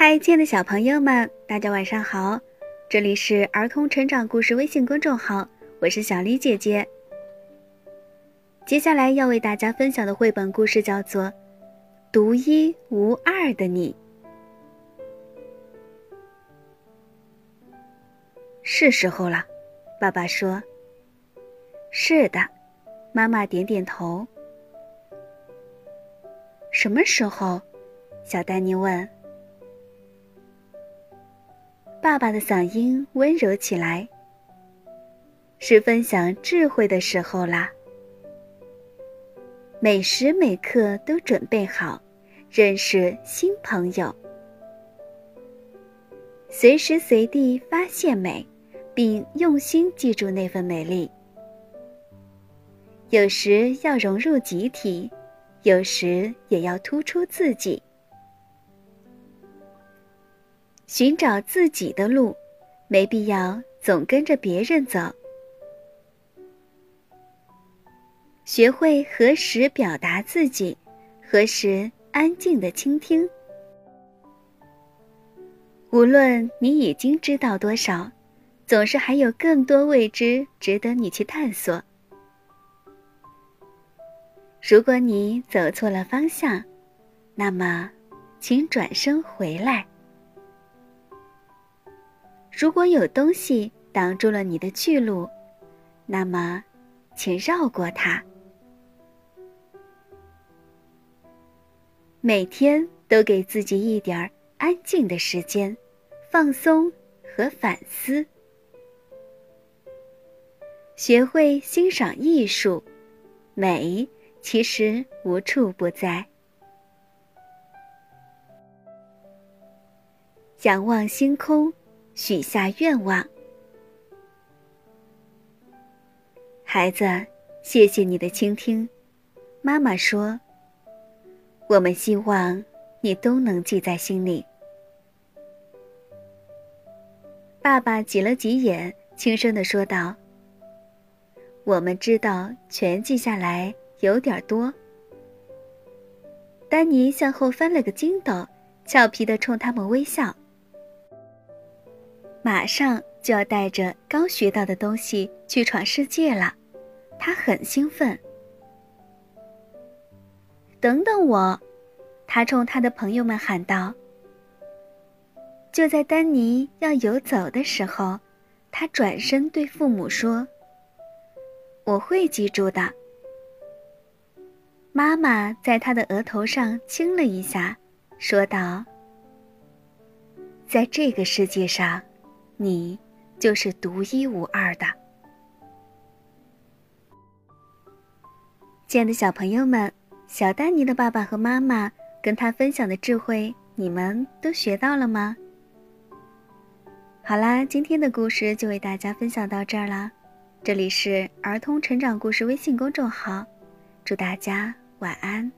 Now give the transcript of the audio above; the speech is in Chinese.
嗨，亲爱的小朋友们，大家晚上好！这里是儿童成长故事微信公众号，我是小丽姐姐。接下来要为大家分享的绘本故事叫做《独一无二的你》。是时候了，爸爸说。是的，妈妈点点头。什么时候？小丹尼问。爸爸的嗓音温柔起来。是分享智慧的时候啦。每时每刻都准备好，认识新朋友。随时随地发现美，并用心记住那份美丽。有时要融入集体，有时也要突出自己。寻找自己的路，没必要总跟着别人走。学会何时表达自己，何时安静的倾听。无论你已经知道多少，总是还有更多未知值得你去探索。如果你走错了方向，那么，请转身回来。如果有东西挡住了你的去路，那么，请绕过它。每天都给自己一点儿安静的时间，放松和反思。学会欣赏艺术，美。其实无处不在。仰望星空，许下愿望。孩子，谢谢你的倾听。妈妈说：“我们希望你都能记在心里。”爸爸挤了挤眼，轻声的说道：“我们知道，全记下来。”有点多。丹尼向后翻了个筋斗，俏皮的冲他们微笑。马上就要带着刚学到的东西去闯世界了，他很兴奋。等等我，他冲他的朋友们喊道。就在丹尼要游走的时候，他转身对父母说：“我会记住的。”妈妈在他的额头上亲了一下，说道：“在这个世界上，你就是独一无二的。”亲爱的小朋友们，小丹尼的爸爸和妈妈跟他分享的智慧，你们都学到了吗？好啦，今天的故事就为大家分享到这儿啦。这里是儿童成长故事微信公众号，祝大家。晚安。